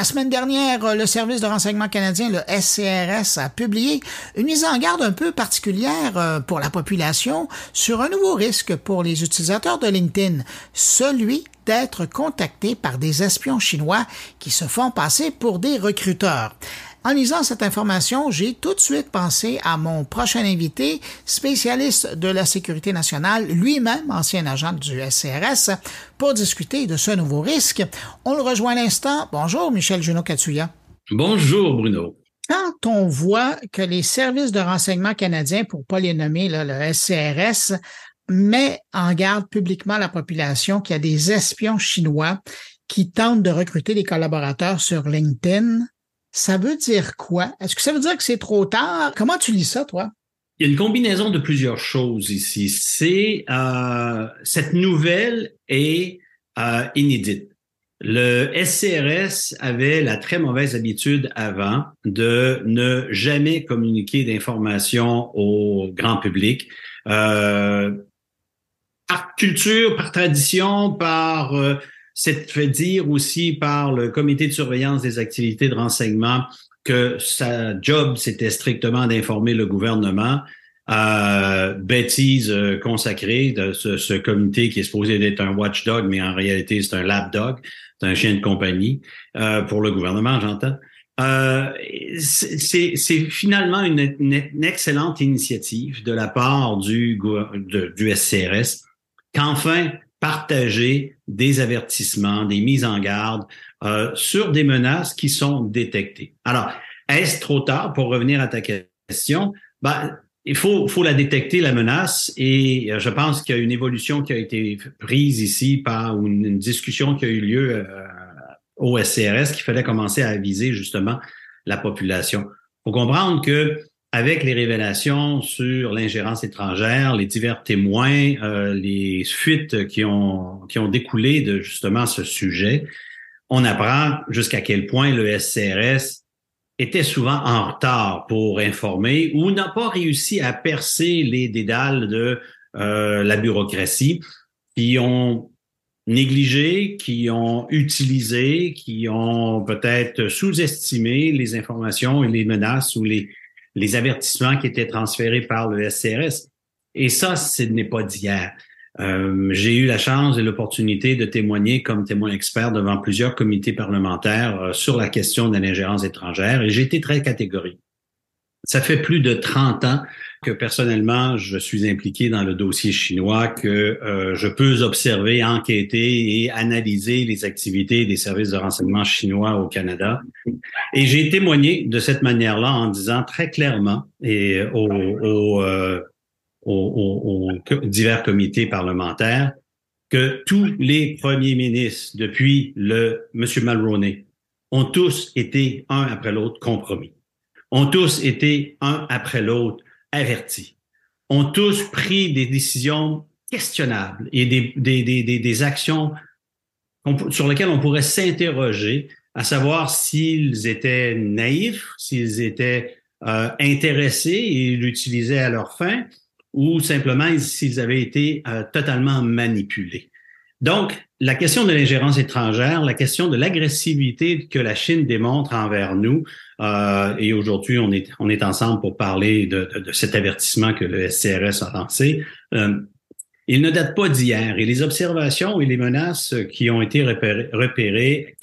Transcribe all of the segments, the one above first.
La semaine dernière, le service de renseignement canadien, le SCRS, a publié une mise en garde un peu particulière euh, pour la population sur un nouveau risque pour les utilisateurs de LinkedIn, celui d'être contactés par des espions chinois qui se font passer pour des recruteurs. En lisant cette information, j'ai tout de suite pensé à mon prochain invité, spécialiste de la sécurité nationale, lui-même ancien agent du SCRS, pour discuter de ce nouveau risque. On le rejoint à l'instant. Bonjour, Michel Junot-Katsuya. Bonjour, Bruno. Quand on voit que les services de renseignement canadiens, pour pas les nommer, le SCRS, met en garde publiquement la population qu'il y a des espions chinois qui tentent de recruter des collaborateurs sur LinkedIn, ça veut dire quoi? Est-ce que ça veut dire que c'est trop tard? Comment tu lis ça, toi? Il y a une combinaison de plusieurs choses ici. C'est euh, cette nouvelle est euh, inédite. Le SCRS avait la très mauvaise habitude avant de ne jamais communiquer d'informations au grand public. Euh, par culture, par tradition, par euh, c'est fait dire aussi par le comité de surveillance des activités de renseignement que sa job, c'était strictement d'informer le gouvernement. Euh, bêtise euh, consacrée de ce, comité qui est supposé être un watchdog, mais en réalité, c'est un lapdog, c'est un chien de compagnie euh, pour le gouvernement, j'entends. Euh, c'est finalement une, une, excellente initiative de la part du, du SCRS qu'enfin partager des avertissements, des mises en garde euh, sur des menaces qui sont détectées. Alors, est-ce trop tard pour revenir à ta question? Ben, il faut, faut la détecter, la menace, et euh, je pense qu'il y a une évolution qui a été prise ici par une, une discussion qui a eu lieu euh, au SCRS qu'il fallait commencer à aviser justement la population. Faut comprendre que avec les révélations sur l'ingérence étrangère, les divers témoins, euh, les fuites qui ont, qui ont découlé de justement ce sujet, on apprend jusqu'à quel point le SCRS était souvent en retard pour informer ou n'a pas réussi à percer les dédales de euh, la bureaucratie qui ont négligé, qui ont utilisé, qui ont peut-être sous-estimé les informations et les menaces ou les, les avertissements qui étaient transférés par le SCRS. Et ça, ce n'est pas d'hier. Euh, j'ai eu la chance et l'opportunité de témoigner comme témoin expert devant plusieurs comités parlementaires euh, sur la question de l'ingérence étrangère et j'ai été très catégorique. Ça fait plus de 30 ans que personnellement, je suis impliqué dans le dossier chinois, que euh, je peux observer, enquêter et analyser les activités des services de renseignement chinois au Canada. Et j'ai témoigné de cette manière-là en disant très clairement et aux, euh, divers comités parlementaires que tous les premiers ministres depuis le M. Mulroney ont tous été un après l'autre compromis ont tous été un après l'autre avertis, ont tous pris des décisions questionnables et des, des, des, des actions sur lesquelles on pourrait s'interroger, à savoir s'ils étaient naïfs, s'ils étaient euh, intéressés et l'utilisaient à leur fin, ou simplement s'ils avaient été euh, totalement manipulés. Donc, la question de l'ingérence étrangère, la question de l'agressivité que la Chine démontre envers nous, euh, et aujourd'hui on est, on est ensemble pour parler de, de, cet avertissement que le SCRS a lancé, euh, il ne date pas d'hier et les observations et les menaces qui ont été repérées, repérées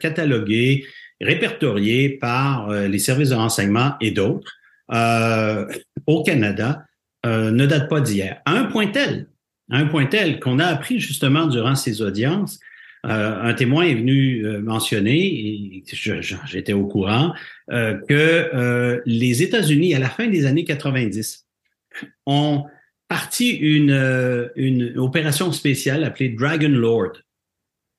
cataloguées, répertoriées par euh, les services de renseignement et d'autres euh, au Canada ne datent pas d'hier. À un point tel un point tel qu'on a appris justement durant ces audiences, euh, un témoin est venu euh, mentionner, j'étais au courant, euh, que les États-Unis, à la fin des années 90, ont parti une, une opération spéciale appelée Dragon Lord,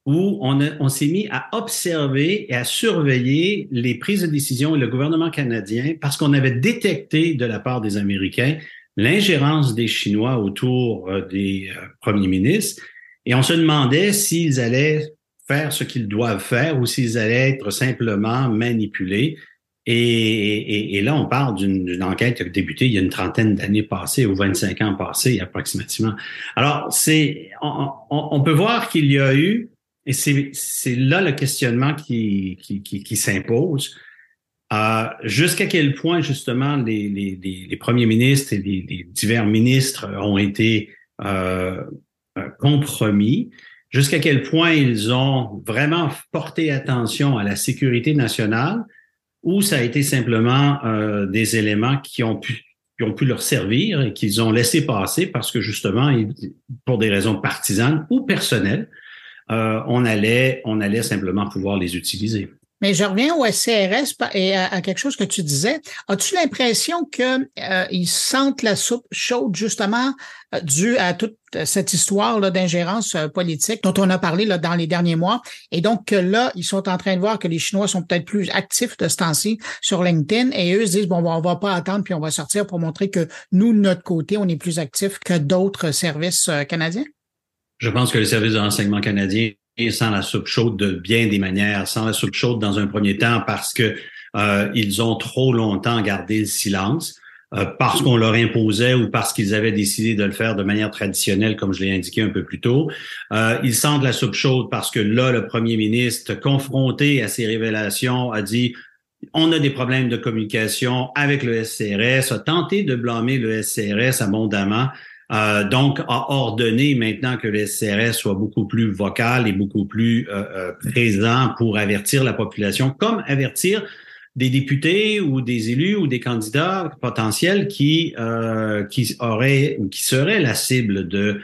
où on, on s'est mis à observer et à surveiller les prises de décision et le gouvernement canadien parce qu'on avait détecté de la part des Américains l'ingérence des Chinois autour euh, des euh, premiers ministres et on se demandait s'ils allaient faire ce qu'ils doivent faire ou s'ils allaient être simplement manipulés. Et, là, on parle d'une enquête qui a débuté il y a une trentaine d'années passées ou 25 ans passés approximativement. Alors, c'est on, on, peut voir qu'il y a eu Et c'est là le questionnement qui s'impose. Euh, Jusqu'à quel point, justement, les, premiers ministres et les, divers ministres ont été euh, euh, compromis, jusqu'à quel point ils ont vraiment porté attention à la sécurité nationale, ou ça a été simplement des éléments qui ont pu qui ont pu leur servir et qu'ils ont laissé passer parce que justement, pour des raisons partisanes ou personnelles, on allait on allait simplement pouvoir les utiliser? Mais je reviens au SCRS et à, quelque chose que tu disais. As-tu l'impression qu'ils euh, sentent la soupe chaude justement euh, due à toute cette histoire d'ingérence euh, politique dont on a parlé là, dans les derniers mois? Et donc que là ils sont en train de voir que les Chinois sont peut-être plus actifs de ce temps-ci sur LinkedIn et eux se disent bon on va pas attendre puis on va sortir pour montrer que nous de notre côté on est plus actifs que d'autres services canadiens? Je pense que les services de renseignement canadiens sans la soupe chaude de bien des manières, sans la soupe chaude dans un premier temps parce que euh, ils ont trop longtemps gardé le silence, euh, parce qu'on leur imposait ou parce qu'ils avaient décidé de le faire de manière traditionnelle, comme je l'ai indiqué un peu plus tôt. Euh, ils sentent la soupe chaude parce que là, le premier ministre, confronté à ces révélations, a dit on a des problèmes de communication avec le SCRS, a tenté de blâmer le SCRS abondamment. Euh, donc, a ordonné maintenant que le SCRS soit beaucoup plus vocal et beaucoup plus euh, euh, présent pour avertir la population, comme avertir des députés ou des élus ou des candidats potentiels qui qui auraient ou qui seraient la cible de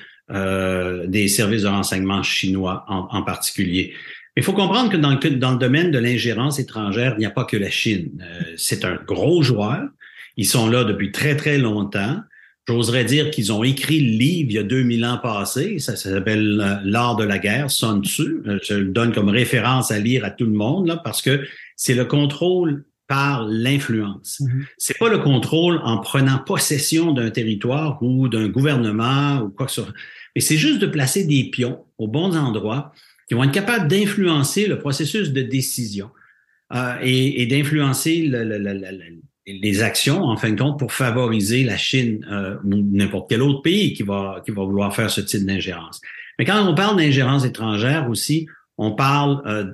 des services de renseignement chinois en, particulier. Il faut comprendre que dans, dans le domaine de l'ingérence étrangère, il n'y a pas que la Chine. c'est un gros joueur. Ils sont là depuis très, très longtemps. J'oserais dire qu'ils ont écrit le livre il y a 2000 ans passés. Ça, s'appelle euh, L'art de la guerre, Sun Tzu. Euh, je le donne comme référence à lire à tout le monde là, parce que c'est le contrôle par l'influence. Mm-hmm. C'est pas le contrôle en prenant possession d'un territoire ou d'un gouvernement ou quoi que ce soit. Mais c'est juste de placer des pions aux bons endroits qui vont être capables d'influencer le processus de décision euh, et, et d'influencer le, le, le, les actions, en fin de compte, pour favoriser la Chine euh, ou n'importe quel autre pays qui va, qui va vouloir faire ce type d'ingérence. Mais quand on parle d'ingérence étrangère aussi, on parle euh,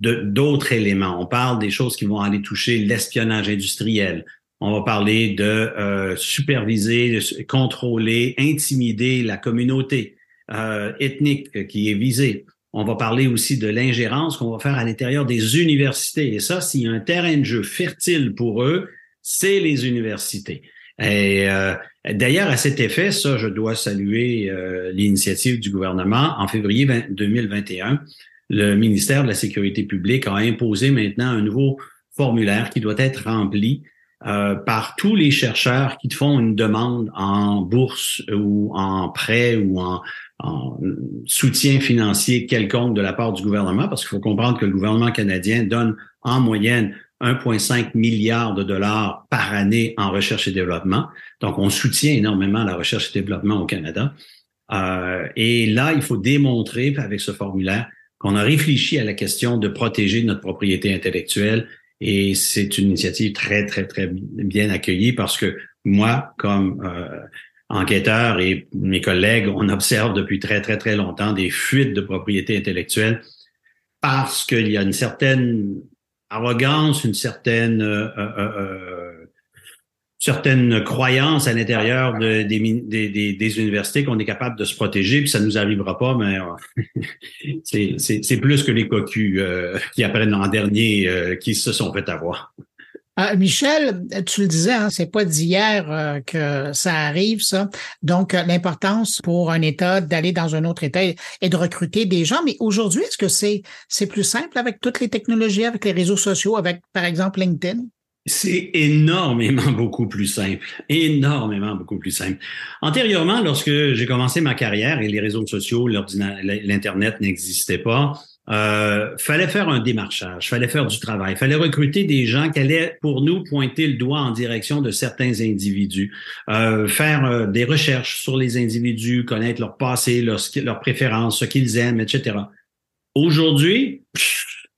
d'autres éléments. On parle des choses qui vont aller toucher l'espionnage industriel. On va parler de euh, superviser, de contrôler, intimider la communauté euh, ethnique qui est visée. On va parler aussi de l'ingérence qu'on va faire à l'intérieur des universités. Et ça, s'il y a un terrain de jeu fertile pour eux, c'est les universités. Et euh, d'ailleurs, à cet effet, ça, je dois saluer euh, l'initiative du gouvernement. En février 2021, le ministère de la Sécurité publique a imposé maintenant un nouveau formulaire qui doit être rempli euh, par tous les chercheurs qui font une demande en bourse ou en prêt ou en, en soutien financier quelconque de la part du gouvernement, parce qu'il faut comprendre que le gouvernement canadien donne en moyenne 1,5 milliard de dollars par année en recherche et développement. Donc, on soutient énormément la recherche et développement au Canada. Euh, et là, il faut démontrer avec ce formulaire qu'on a réfléchi à la question de protéger notre propriété intellectuelle. Et c'est une initiative très, très, très bien accueillie parce que moi, comme euh, enquêteur et mes collègues, on observe depuis très, très, très longtemps des fuites de propriété intellectuelle parce qu'il y a une certaine arrogance, une certaine euh, euh, euh, croyance à l'intérieur de, des, universités qu'on est capable de se protéger, puis ça nous arrivera pas, mais c'est plus que les cocus qui apprennent en dernier qui se sont fait avoir. Michel, tu le disais, hein, c'est pas d'hier que ça arrive, ça. Donc, l'importance pour un État d'aller dans un autre État et, de recruter des gens. Mais aujourd'hui, est-ce que c'est c'est plus simple avec toutes les technologies, avec les réseaux sociaux, avec par exemple LinkedIn? C'est énormément beaucoup plus simple, énormément beaucoup plus simple. Antérieurement, lorsque j'ai commencé ma carrière et les réseaux sociaux, l'Internet n'existait pas, euh, fallait faire un démarchage, fallait faire du travail, fallait recruter des gens qui allaient pour nous pointer le doigt en direction de certains individus, euh, faire euh, des recherches sur les individus, connaître leur passé, leurs préférences, ce qu'ils aiment, etc. Aujourd'hui,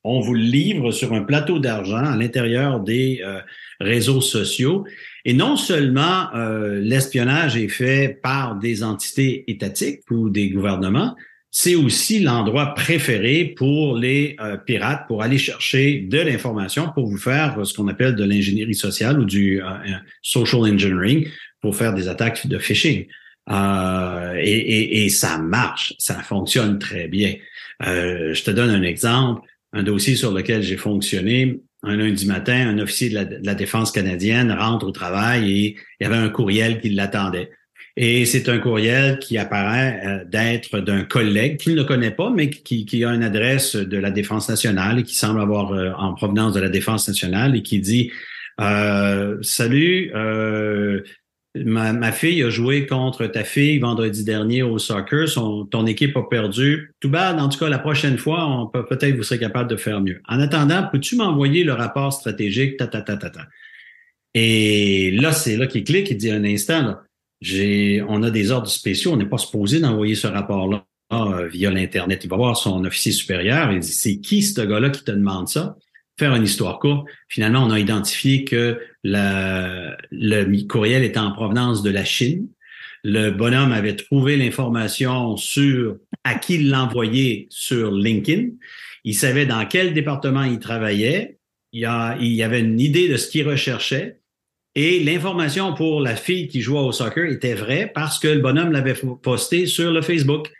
on vous livre sur un plateau d'argent à l'intérieur des euh, réseaux sociaux. Et non seulement l'espionnage est fait par des entités étatiques ou des gouvernements, c'est aussi l'endroit préféré pour les euh, pirates pour aller chercher de l'information pour vous faire ce qu'on appelle de l'ingénierie sociale ou du euh, social engineering pour faire des attaques de phishing. Euh, et, et, ça marche, ça fonctionne très bien. je te donne un exemple, un dossier sur lequel j'ai fonctionné. Un lundi matin, un officier de la défense canadienne rentre au travail et il y avait un courriel qui l'attendait. Et c'est un courriel qui apparaît euh, d'être d'un collègue qu'il ne connaît pas, mais qui, qui, a une adresse de la Défense nationale et qui semble avoir euh, en provenance de la Défense nationale et qui dit euh, Salut, ma, fille a joué contre ta fille vendredi dernier au soccer. Son, ton équipe a perdu. Tout bad, en tout cas, la prochaine fois, peut peut-être vous serez capable de faire mieux. En attendant, peux-tu m'envoyer le rapport stratégique? Ta, ta, ta, ta, ta. Et là, c'est là qu'il clique, il dit un instant, là, on a des ordres spéciaux, on n'est pas supposé d'envoyer ce rapport-là euh, via l'Internet. Il va voir son officier supérieur il dit, c'est qui ce gars-là qui te demande ça? Faire une histoire courte. Finalement, on a identifié que le courriel était en provenance de la Chine. Le bonhomme avait trouvé l'information sur à qui l'envoyer sur LinkedIn. Il savait dans quel département il travaillait. Il, il y avait une idée de ce qu'il recherchait. Et l'information pour la fille qui jouait au soccer était vraie parce que le bonhomme l'avait posté sur le Facebook.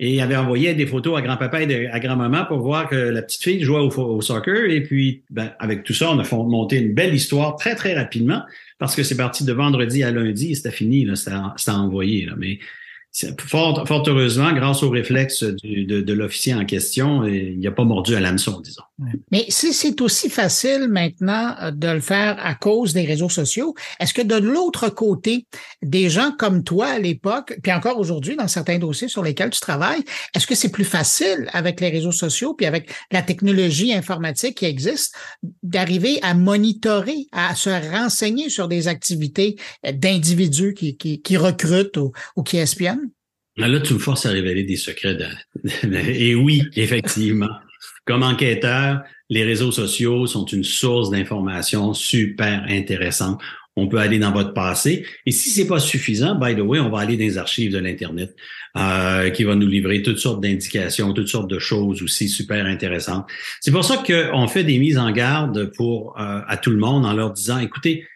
Et avait envoyé des photos à grand-papa et à grand-maman pour voir que la petite fille jouait au, soccer. Et puis, ben, avec tout ça, on a monté une belle histoire très, très rapidement parce que c'est parti de vendredi à lundi et c'était fini, c'était envoyé. Là. Mais Fort, fort, heureusement, grâce au réflexe de, de l'officier en question, il n'y a pas mordu à l'hameçon, disons. Mais si c'est aussi facile maintenant euh, de le faire à cause des réseaux sociaux, est-ce que de l'autre côté, des gens comme toi à l'époque, puis encore aujourd'hui dans certains dossiers sur lesquels tu travailles, est-ce que c'est plus facile avec les réseaux sociaux puis avec la technologie informatique qui existe d'arriver à monitorer, à se renseigner sur des activités d'individus qui, qui, qui recrutent ou, ou qui espionnent? Là, tu me forces à révéler des secrets. De... Et oui, effectivement. Comme enquêteur, les réseaux sociaux sont une source d'informations super intéressante. On peut aller dans votre passé. Et si c'est pas suffisant, by the way, on va aller dans les archives de l'Internet, euh, qui va nous livrer toutes sortes d'indications, toutes sortes de choses aussi super intéressantes. C'est pour ça qu'on fait des mises en garde pour euh, à tout le monde en leur disant, écoutez,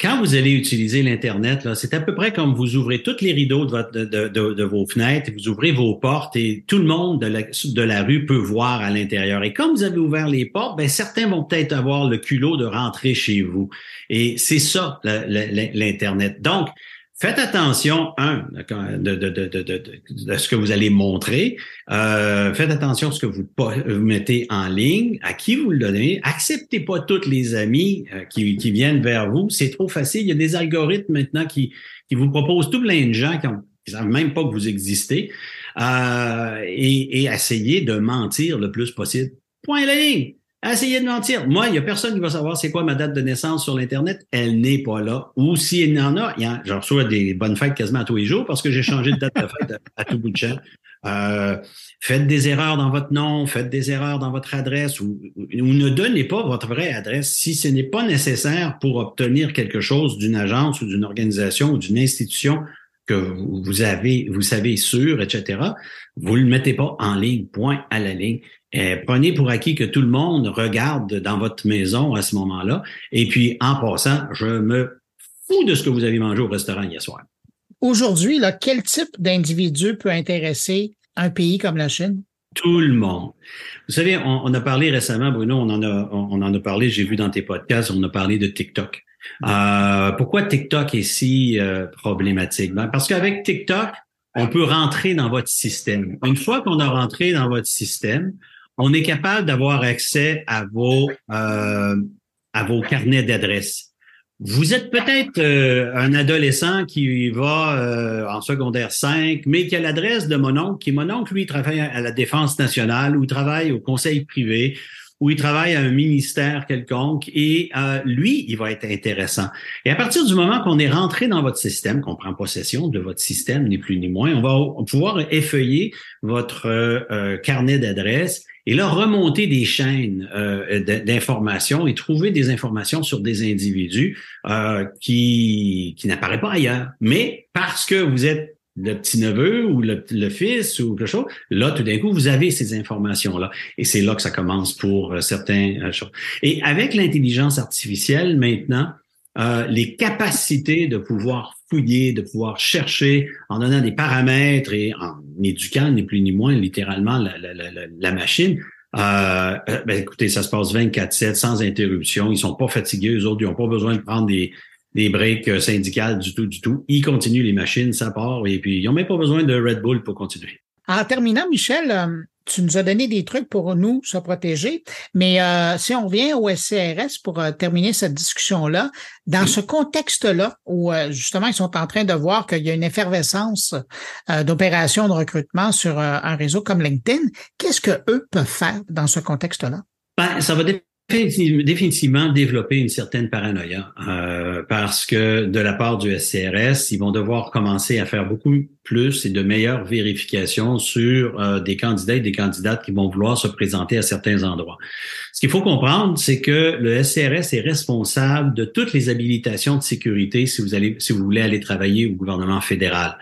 quand vous allez utiliser l'Internet, c'est à peu près comme vous ouvrez toutes les rideaux de, vos fenêtres, vous ouvrez vos portes et tout le monde de la, de la rue peut voir à l'intérieur. Et comme vous avez ouvert les portes, ben, certains vont peut-être avoir le culot de rentrer chez vous. Et c'est ça, l'Internet. Donc, Faites attention, un, de, de, de, de, ce que vous allez montrer. Euh, faites attention à ce que vous, mettez en ligne, à qui vous le donnez? Acceptez pas tous les amis euh, qui, qui, viennent vers vous. C'est trop facile. Il y a des algorithmes maintenant qui, qui vous proposent tout plein de gens qui ne savent même pas que vous existez. Euh, et, et essayez de mentir le plus possible. Point ligne. Essayez de mentir. Moi, il n'y a personne qui va savoir c'est quoi ma date de naissance sur l'Internet. Elle n'est pas là. Ou s'il y en a, j'en reçois des bonnes fêtes quasiment à tous les jours parce que j'ai changé de date de fête à, tout bout de champ. Euh, faites des erreurs dans votre nom, faites des erreurs dans votre adresse ou, ou, ne donnez pas votre vraie adresse si ce n'est pas nécessaire pour obtenir quelque chose d'une agence ou d'une organisation ou d'une institution que vous avez, vous savez sûr, etc. Vous le mettez pas en ligne, point à la ligne. Euh, prenez pour acquis que tout le monde regarde dans votre maison à ce moment-là. Et puis, en passant, je me fous de ce que vous avez mangé au restaurant hier soir. Aujourd'hui, là, quel type d'individu peut intéresser un pays comme la Chine? Tout le monde. Vous savez, on, a parlé récemment, Bruno, on en a, on, en a parlé, j'ai vu dans tes podcasts, on a parlé de TikTok. Euh, pourquoi TikTok est si euh, problématique? Ben, parce qu'avec TikTok, on peut rentrer dans votre système. Une fois qu'on a rentré dans votre système, on est capable d'avoir accès à vos euh, à vos carnets d'adresses. Vous êtes peut-être euh, un adolescent qui va euh, en secondaire 5, mais qui a l'adresse de mon oncle, qui mon oncle, lui, travaille à la Défense nationale ou il travaille au conseil privé ou il travaille à un ministère quelconque et lui, il va être intéressant. Et à partir du moment qu'on est rentré dans votre système, qu'on prend possession de votre système, ni plus ni moins, on va pouvoir effeuiller votre carnet d'adresses et là, remonter des chaînes euh, d'informations et trouver des informations sur des individus euh, qui, qui n'apparaissent pas ailleurs. Mais parce que vous êtes le petit-neveu ou le, fils ou quelque chose. Là, tout d'un coup, vous avez ces informations-là. Et c'est là que ça commence pour euh, certains euh, choses. Et avec l'intelligence artificielle, maintenant, euh, les capacités de pouvoir de pouvoir chercher en donnant des paramètres et en éduquant ni plus ni moins littéralement la, la, la, la machine. Euh, ben écoutez, ça se passe 24/7 sans interruption. Ils sont pas fatigués, eux autres, ils n'ont pas besoin de prendre des, des breaks euh, syndicales du tout, du tout. Ils continuent les machines, ça part, et puis ils n'ont même pas besoin de Red Bull pour continuer. En terminant, Michel, euh, tu nous as donné des trucs pour nous se protéger, mais euh, si on revient au SCRS pour terminer cette discussion-là, dans ce contexte-là, où justement ils sont en train de voir qu'il y a une effervescence d'opérations de recrutement sur un réseau comme LinkedIn, qu'est-ce que eux peuvent faire dans ce contexte-là? Ben, ça va dépendre définitivement développer une certaine paranoïa euh, parce que de la part du SCRS, ils vont devoir commencer à faire beaucoup plus et de meilleures vérifications sur euh, des candidats et des candidates qui vont vouloir se présenter à certains endroits. Ce qu'il faut comprendre, c'est que le SCRS est responsable de toutes les habilitations de sécurité si vous allez, si vous voulez aller travailler au gouvernement fédéral.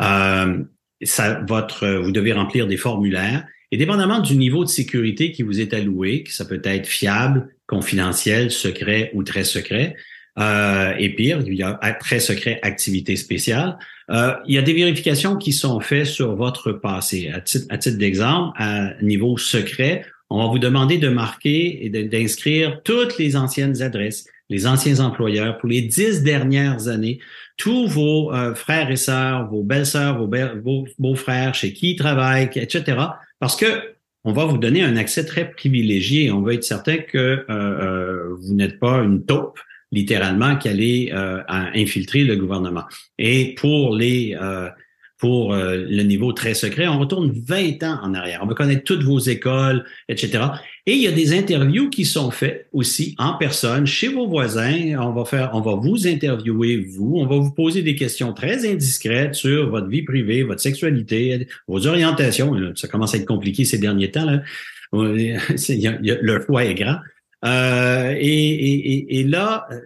Euh, ça, votre, vous devez remplir des formulaires et dépendamment du niveau de sécurité qui vous est alloué, que ça peut être fiable, confidentiel, secret ou très secret, euh, et pire, il y a très secret activité spéciale. Euh, il y a des vérifications qui sont faites sur votre passé. À titre, d'exemple, à niveau secret, on va vous demander de marquer et d'inscrire toutes les anciennes adresses, les anciens employeurs pour les dix dernières années, tous vos euh, frères et sœurs, vos belles-sœurs, vos, beaux-frères, chez qui ils travaillent, etc. Parce que on va vous donner un accès très privilégié. On va être certain que euh, euh, vous n'êtes pas une taupe, littéralement, qui allait infiltrer le gouvernement. Et pour les pour euh, le niveau très secret. On retourne 20 ans en arrière. On va connaître toutes vos écoles, etc. Et il y a des interviews qui sont faites aussi en personne chez vos voisins. On va faire, on va vous interviewer vous. On va vous poser des questions très indiscrètes sur votre vie privée, votre sexualité, vos orientations. Ça commence à être compliqué ces derniers temps. Là. le choix est grand. Euh, et, et, et, là, euh,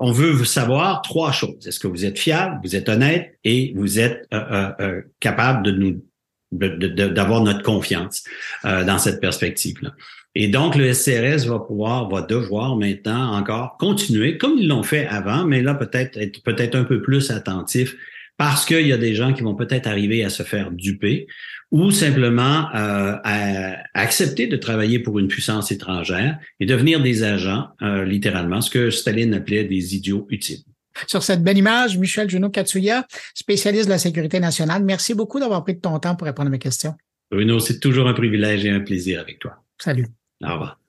on veut savoir trois choses. Est-ce que vous êtes fiable, vous êtes honnête et vous êtes euh, euh, capable de nous d'avoir notre confiance dans cette perspective-là? Et donc, le SCRS va pouvoir, va devoir maintenant encore continuer, comme ils l'ont fait avant, mais là, peut-être être peut-être un peu plus attentif parce qu'il y a des gens qui vont peut-être arriver à se faire duper ou simplement euh, à, accepter de travailler pour une puissance étrangère et devenir des agents, euh, littéralement, ce que Staline appelait des idiots utiles. Sur cette belle image, Michel Junot Katsuya, spécialiste de la sécurité nationale, merci beaucoup d'avoir pris de ton temps pour répondre à mes questions. Bruno, c'est toujours un privilège et un plaisir avec toi. Salut. Au revoir.